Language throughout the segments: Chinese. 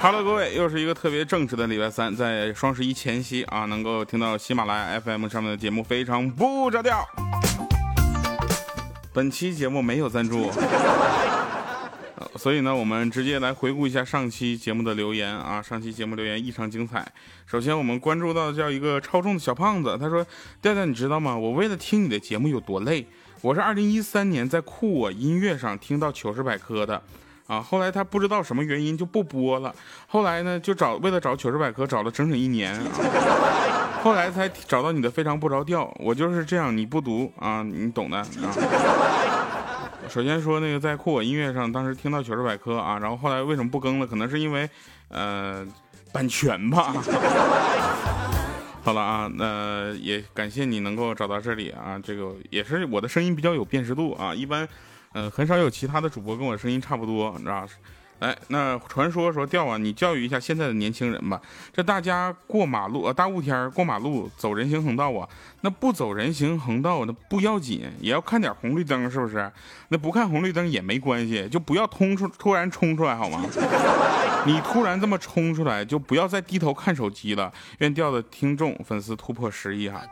Hello，各位，又是一个特别正直的礼拜三，在双十一前夕啊，能够听到喜马拉雅 FM 上面的节目，非常不着调。本期节目没有赞助，所以呢，我们直接来回顾一下上期节目的留言啊。上期节目留言异常精彩。首先，我们关注到叫一个超重的小胖子，他说：“调调，你知道吗？我为了听你的节目有多累？我是二零一三年在酷我音乐上听到糗事百科的。”啊，后来他不知道什么原因就不播了。后来呢，就找为了找糗事百科找了整整一年，后来才找到你的非常不着调。我就是这样，你不读啊，你懂的啊。首先说那个在酷我音乐上，当时听到糗事百科啊，然后后来为什么不更了？可能是因为呃版权吧。好了啊，那也感谢你能够找到这里啊，这个也是我的声音比较有辨识度啊，一般。嗯，很少有其他的主播跟我声音差不多，你知道哎，那传说说调啊，你教育一下现在的年轻人吧。这大家过马路啊，大雾天过马路走人行横道啊，那不走人行横道那不要紧，也要看点红绿灯，是不是？那不看红绿灯也没关系，就不要冲出突然冲出来好吗？你突然这么冲出来，就不要再低头看手机了。愿调的听众粉丝突破十亿哈。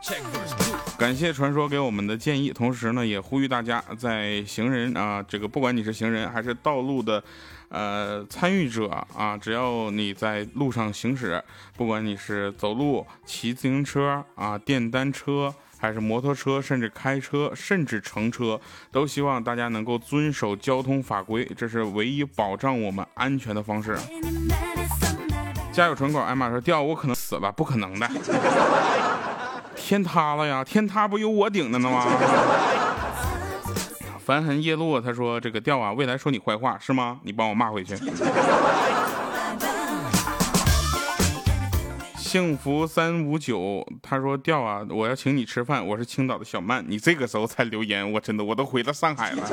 感谢传说给我们的建议，同时呢，也呼吁大家在行人啊，这个不管你是行人还是道路的。呃，参与者啊，只要你在路上行驶，不管你是走路、骑自行车啊、电单车，还是摩托车，甚至开车，甚至乘车，都希望大家能够遵守交通法规，这是唯一保障我们安全的方式。家有纯狗，艾玛说掉，我可能死了，不可能的，天塌了呀，天塌不有我顶着呢吗？繁痕叶落，他说这个调啊，未来说你坏话是吗？你帮我骂回去。幸福三五九，他说调啊，我要请你吃饭，我是青岛的小曼，你这个时候才留言，我真的我都回到上海了。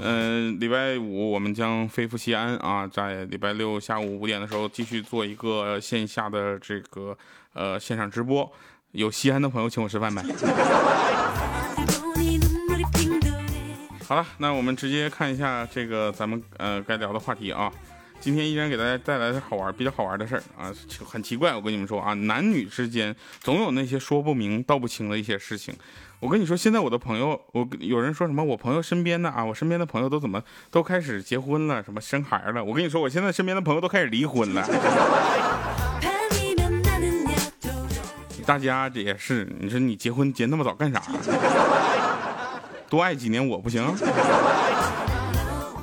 嗯，礼拜五我们将飞赴西安啊，在礼拜六下午五点的时候继续做一个线下的这个呃线上直播，有西安的朋友请我吃饭呗。好了，那我们直接看一下这个咱们呃该聊的话题啊。今天依然给大家带来的好玩、比较好玩的事儿啊，很奇怪，我跟你们说啊，男女之间总有那些说不明道不清的一些事情。我跟你说，现在我的朋友，我有人说什么，我朋友身边的啊，我身边的朋友都怎么都开始结婚了，什么生孩了。我跟你说，我现在身边的朋友都开始离婚了。大家这也是，你说你结婚结那么早干啥？多爱几年我不行。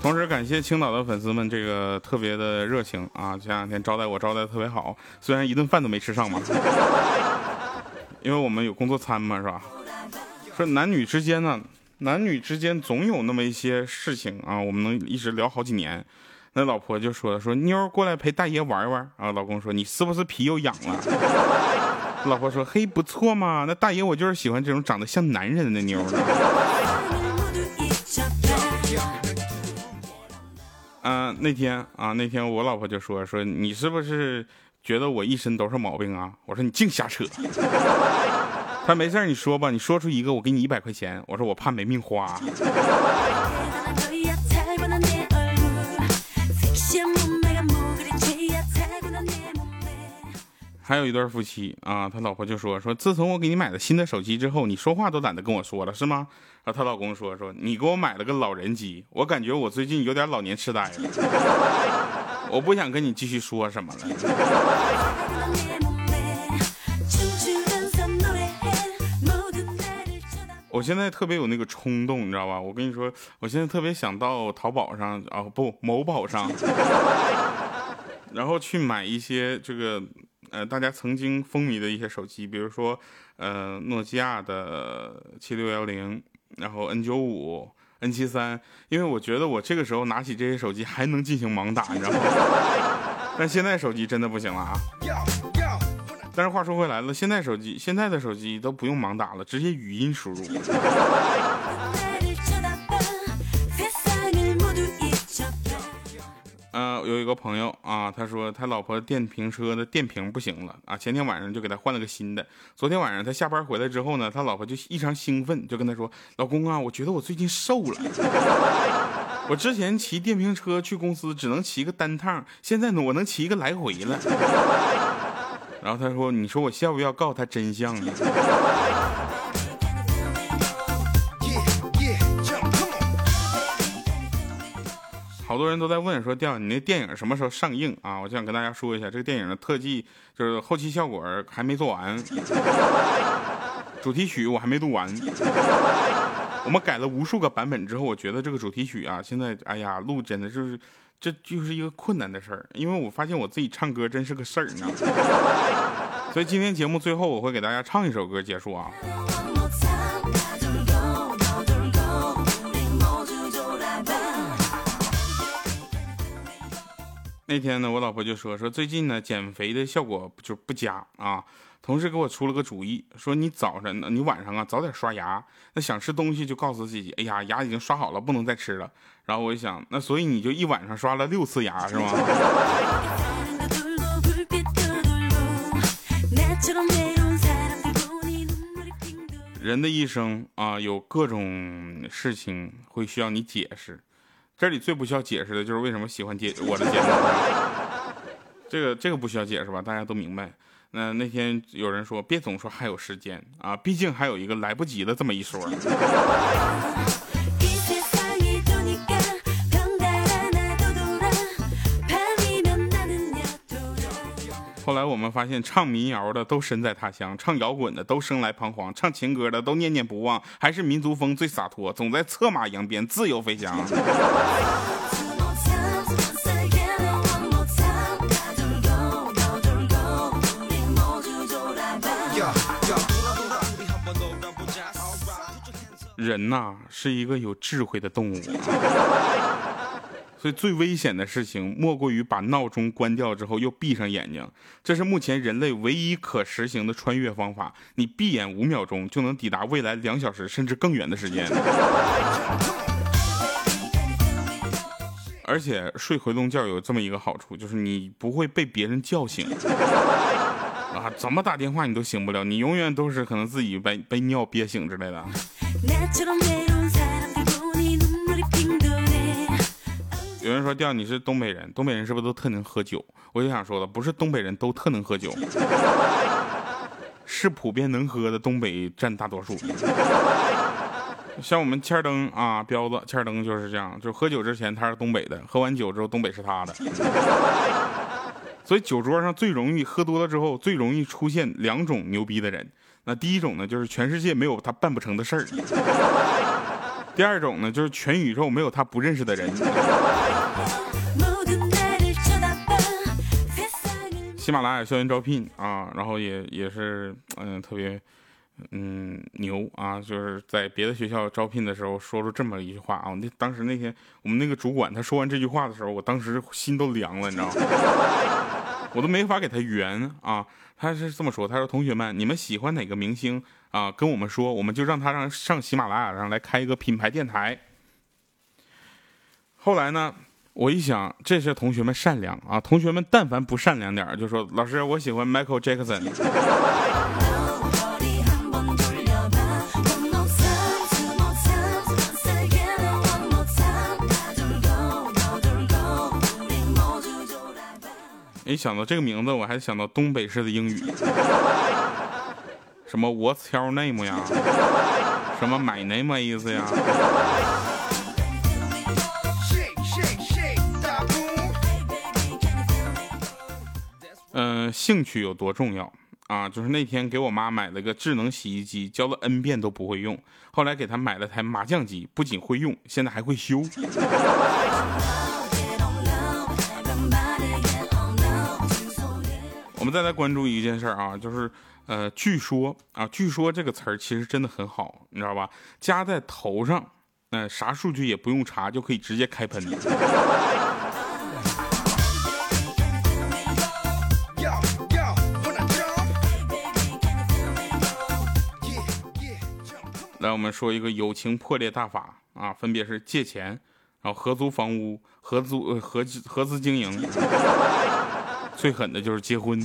同时感谢青岛的粉丝们，这个特别的热情啊！前两天招待我招待的特别好，虽然一顿饭都没吃上嘛，因为我们有工作餐嘛，是吧？说男女之间呢，男女之间总有那么一些事情啊，我们能一直聊好几年。那老婆就说说妞过来陪大爷玩玩啊，老公说你是不是皮又痒了？老婆说：“嘿，不错嘛，那大爷我就是喜欢这种长得像男人的妞。”嗯，那天啊，那天我老婆就说：“说你是不是觉得我一身都是毛病啊？”我说：“你净瞎扯。”他没事，你说吧，你说出一个，我给你一百块钱。我说：“我怕没命花。”还有一对夫妻啊，他老婆就说说，自从我给你买了新的手机之后，你说话都懒得跟我说了，是吗？然后她老公说说，你给我买了个老人机，我感觉我最近有点老年痴呆了，我不想跟你继续说什么了。我现在特别有那个冲动，你知道吧？我跟你说，我现在特别想到淘宝上啊，不，某宝上，然后去买一些这个。呃，大家曾经风靡的一些手机，比如说，呃，诺基亚的七六幺零，然后 N 九五、N 七三，因为我觉得我这个时候拿起这些手机还能进行盲打，你知道吗？但现在手机真的不行了啊！但是话说回来了，现在手机现在的手机都不用盲打了，直接语音输入。有一个朋友啊，他说他老婆电瓶车的电瓶不行了啊，前天晚上就给他换了个新的。昨天晚上他下班回来之后呢，他老婆就异常兴奋，就跟他说：“老公啊，我觉得我最近瘦了。”我之前骑电瓶车去公司只能骑个单趟，现在呢我能骑一个来回了。然后他说：“你说我要不要告诉他真相呢？”好多人都在问说：“调你那电影什么时候上映啊？”我就想跟大家说一下，这个电影的特技就是后期效果还没做完，主题曲我还没录完。我们改了无数个版本之后，我觉得这个主题曲啊，现在哎呀录真的就是这就是一个困难的事儿，因为我发现我自己唱歌真是个事儿呢。所以今天节目最后我会给大家唱一首歌结束啊。那天呢，我老婆就说说最近呢减肥的效果就不佳啊。同事给我出了个主意，说你早晨呢，你晚上啊早点刷牙。那想吃东西就告诉自己，哎呀，牙已经刷好了，不能再吃了。然后我就想，那所以你就一晚上刷了六次牙是吗？人的一生啊，有各种事情会需要你解释。这里最不需要解释的就是为什么喜欢解我的节目，这个这个不需要解释吧？大家都明白。那那天有人说，别总说还有时间啊，毕竟还有一个来不及的这么一说。我们发现，唱民谣的都身在他乡，唱摇滚的都生来彷徨，唱情歌的都念念不忘，还是民族风最洒脱，总在策马扬鞭，自由飞翔。人呐，是一个有智慧的动物。所以最危险的事情，莫过于把闹钟关掉之后又闭上眼睛。这是目前人类唯一可实行的穿越方法。你闭眼五秒钟，就能抵达未来两小时甚至更远的时间。而且睡回笼觉有这么一个好处，就是你不会被别人叫醒。啊，怎么打电话你都醒不了，你永远都是可能自己被被尿憋醒之类的。有人说：“调你是东北人，东北人是不是都特能喝酒？”我就想说了，不是东北人都特能喝酒，是普遍能喝的东北占大多数。像我们欠灯啊，彪子欠灯就是这样，就喝酒之前他是东北的，喝完酒之后东北是他的。所以酒桌上最容易喝多了之后最容易出现两种牛逼的人。那第一种呢，就是全世界没有他办不成的事儿。第二种呢，就是全宇宙没有他不认识的人。喜马拉雅校园招聘啊，然后也也是嗯特别嗯牛啊，就是在别的学校招聘的时候说出这么一句话啊。那当时那天我们那个主管他说完这句话的时候，我当时心都凉了，你知道吗？我都没法给他圆啊。他是这么说，他说同学们，你们喜欢哪个明星？啊，跟我们说，我们就让他让上喜马拉雅上来开一个品牌电台。后来呢，我一想，这些同学们善良啊，同学们但凡不善良点就说老师，我喜欢 Michael Jackson。一想到这个名字，我还想到东北式的英语。什么 What's your name 呀？什么 My name 意思呀？嗯，兴趣有多重要啊？就是那天给我妈买了个智能洗衣机，教了 N 遍都不会用。后来给她买了台麻将机，不仅会用，现在还会修。我们再来关注一件事儿啊，就是。呃，据说啊，据说这个词儿其实真的很好，你知道吧？加在头上，嗯，啥数据也不用查，就可以直接开喷。我们说一个友情破裂大法啊，分别是借钱，然后合租房屋，合租呃合合资经营，最狠的就是结婚。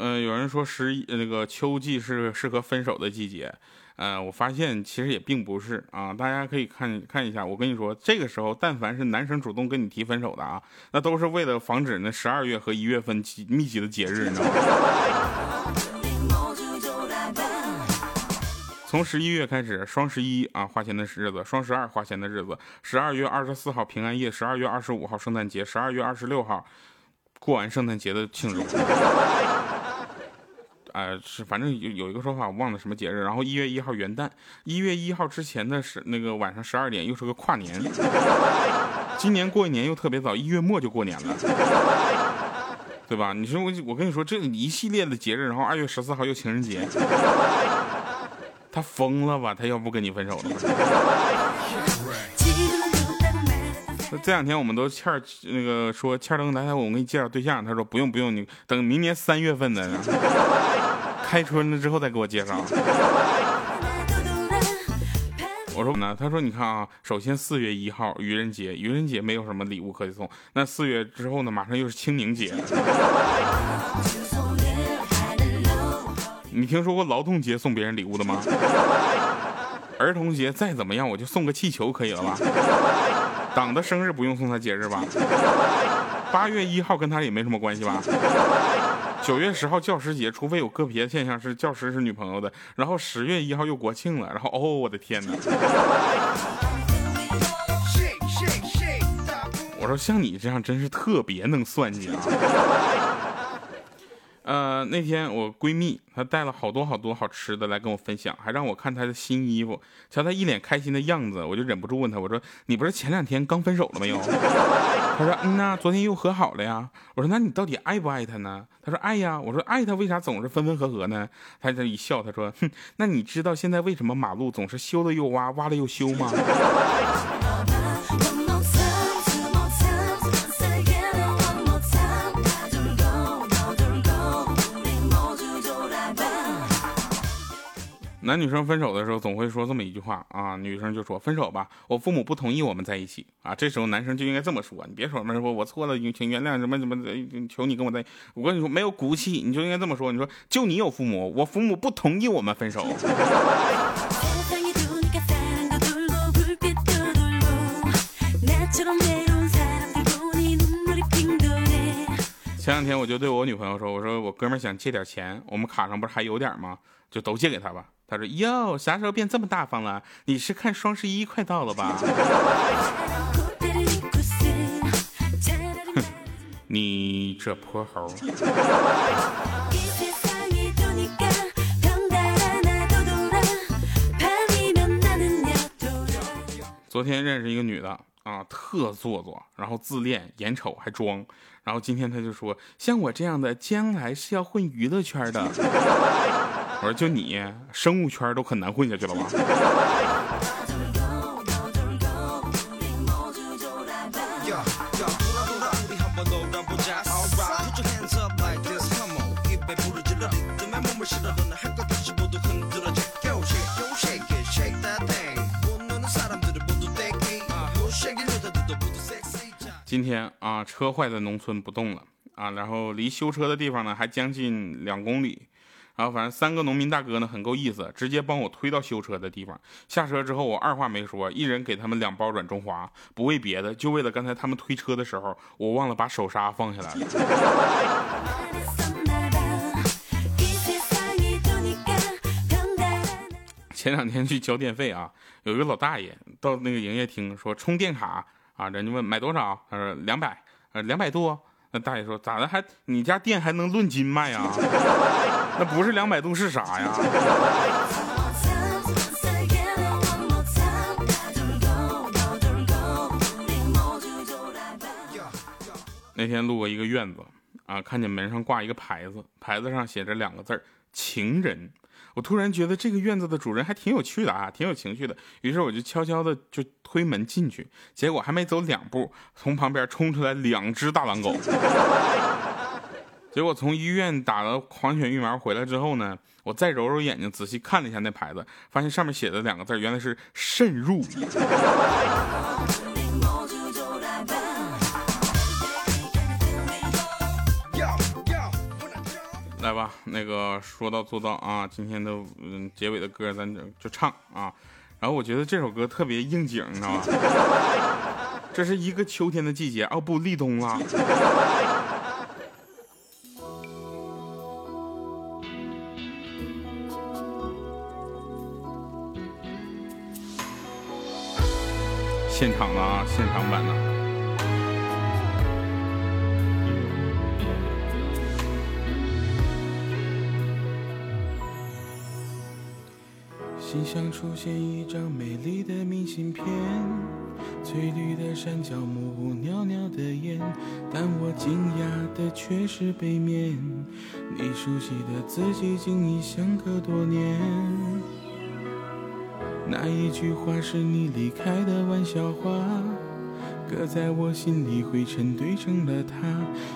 嗯有人说十一那个秋季是适合分手的季节，呃，我发现其实也并不是啊。大家可以看看一下，我跟你说，这个时候但凡是男生主动跟你提分手的啊，那都是为了防止那十二月和一月份密集的节日，你知道吗？从十一月开始，双十一啊花钱的日子，双十二花钱的日子，十二月二十四号平安夜，十二月二十五号圣诞节，十二月二十六号过完圣诞节的庆祝。呃，是反正有有一个说法，我忘了什么节日。然后一月一号元旦，一月一号之前的是那个晚上十二点，又是个跨年。今年过一年又特别早，一月末就过年了，对吧？你说我我跟你说，这一系列的节日，然后二月十四号又情人节。他疯了吧？他要不跟你分手了？这两天我们都欠儿那个说欠儿登来，我给你介绍对象。他说不用不用，你等明年三月份的开春了之后再给我介绍。我说呢？他说你看啊，首先四月一号愚人节，愚人节没有什么礼物可以送。那四月之后呢？马上又是清明节。你听说过劳动节送别人礼物的吗？儿童节再怎么样，我就送个气球可以了吧？党的生日不用送他节日吧？八月一号跟他也没什么关系吧？九月十号教师节，除非有个别现象是教师是女朋友的，然后十月一号又国庆了，然后哦，我的天哪！我说像你这样真是特别能算计啊！呃，那天我闺蜜她带了好多好多好吃的来跟我分享，还让我看她的新衣服。瞧她一脸开心的样子，我就忍不住问她，我说：“你不是前两天刚分手了没有？” 她说：“嗯呐，昨天又和好了呀。”我说：“那你到底爱不爱他呢？”她说：“爱呀。”我说：“爱他为啥总是分分合合呢？”她这一笑，她说：“哼，那你知道现在为什么马路总是修了又挖，挖了又修吗？” 男女生分手的时候总会说这么一句话啊，女生就说分手吧，我父母不同意我们在一起啊。这时候男生就应该这么说，你别说什么说我错了，请原谅什么什么，求你跟我在。我跟你说没有骨气，你就应该这么说，你说就你有父母，我父母不同意我们分手。前两天我就对我女朋友说，我说我哥们想借点钱，我们卡上不是还有点吗？就都借给他吧。他说：“哟，啥时候变这么大方了？你是看双十一快到了吧？” 你这泼猴！昨天认识一个女的啊，特做作，然后自恋，眼丑还装，然后今天他就说：“像我这样的，将来是要混娱乐圈的。”我说就你，生物圈都很难混下去了吧？今天啊，车坏在农村不动了啊，然后离修车的地方呢还将近两公里。然后反正三个农民大哥呢很够意思，直接帮我推到修车的地方。下车之后，我二话没说，一人给他们两包软中华，不为别的，就为了刚才他们推车的时候，我忘了把手刹放下来了。前两天去交电费啊，有一个老大爷到那个营业厅说充电卡啊，人家问买多少，他说两百，呃两百多。那大爷说咋的还你家店还能论斤卖啊？那不是两百度是啥呀？那天路过一个院子，啊，看见门上挂一个牌子，牌子上写着两个字儿“情人”。我突然觉得这个院子的主人还挺有趣的啊，挺有情趣的。于是我就悄悄的就推门进去，结果还没走两步，从旁边冲出来两只大狼狗。结果从医院打了狂犬疫苗回来之后呢，我再揉揉眼睛，仔细看了一下那牌子，发现上面写的两个字原来是渗入。吧，那个说到做到啊！今天的嗯结尾的歌咱就就唱啊。然后我觉得这首歌特别应景，你知道吗？这是一个秋天的季节哦，不立冬了。现场的啊，现场版的。想出现一张美丽的明信片，翠绿的山脚木屋，袅袅的烟，但我惊讶的却是背面，你熟悉的字迹竟已相隔多年。那一句话是你离开的玩笑话，搁在我心里灰尘堆成了塔，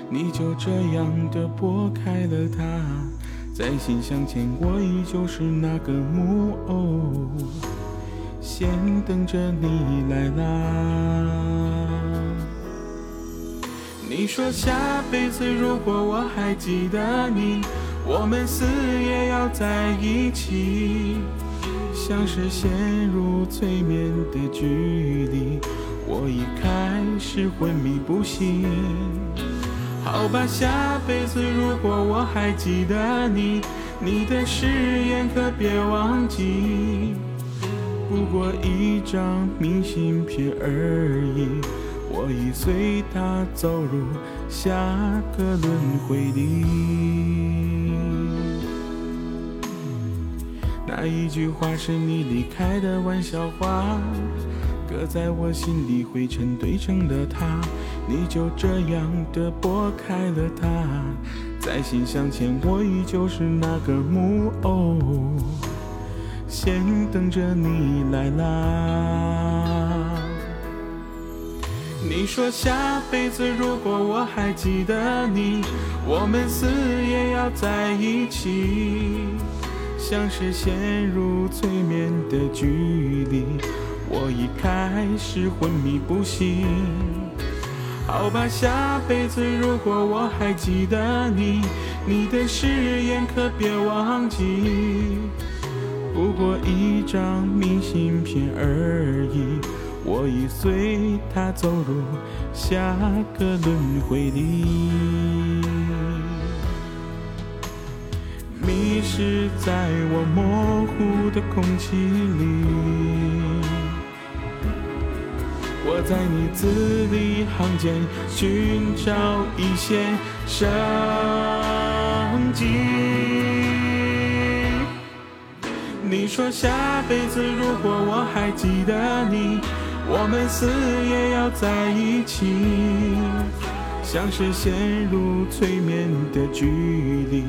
你就这样的拨开了它。在心相牵，我依旧是那个木偶，先等着你来拉。你说下辈子如果我还记得你，我们死也要在一起，像是陷入催眠的距离，我已开始昏迷不醒。好吧，下辈子如果我还记得你，你的誓言可别忘记。不过一张明信片而已，我已随它走入下个轮回里。那一句话是你离开的玩笑话。搁在我心里，灰尘堆成了塔，你就这样的拨开了它，在心相牵，我依旧是那个木偶，先等着你来啦。你说下辈子如果我还记得你，我们死也要在一起，像是陷入催眠的距离。我已开始昏迷不醒，好吧，下辈子如果我还记得你，你的誓言可别忘记。不过一张明信片而已，我已随它走入下个轮回里，迷失在我模糊的空气里。我在你字里行间寻找一些生机。你说下辈子如果我还记得你，我们死也要在一起，像是陷入催眠的距离，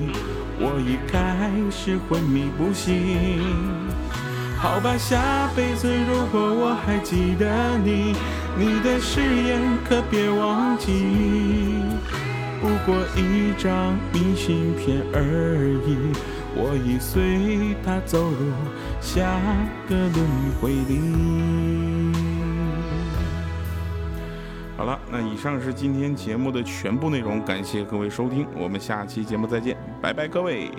我已开始昏迷不醒。好吧，下辈子如果我还记得你，你的誓言可别忘记。不过一张明信片而已，我已随它走入下个轮回里。好了，那以上是今天节目的全部内容，感谢各位收听，我们下期节目再见，拜拜，各位。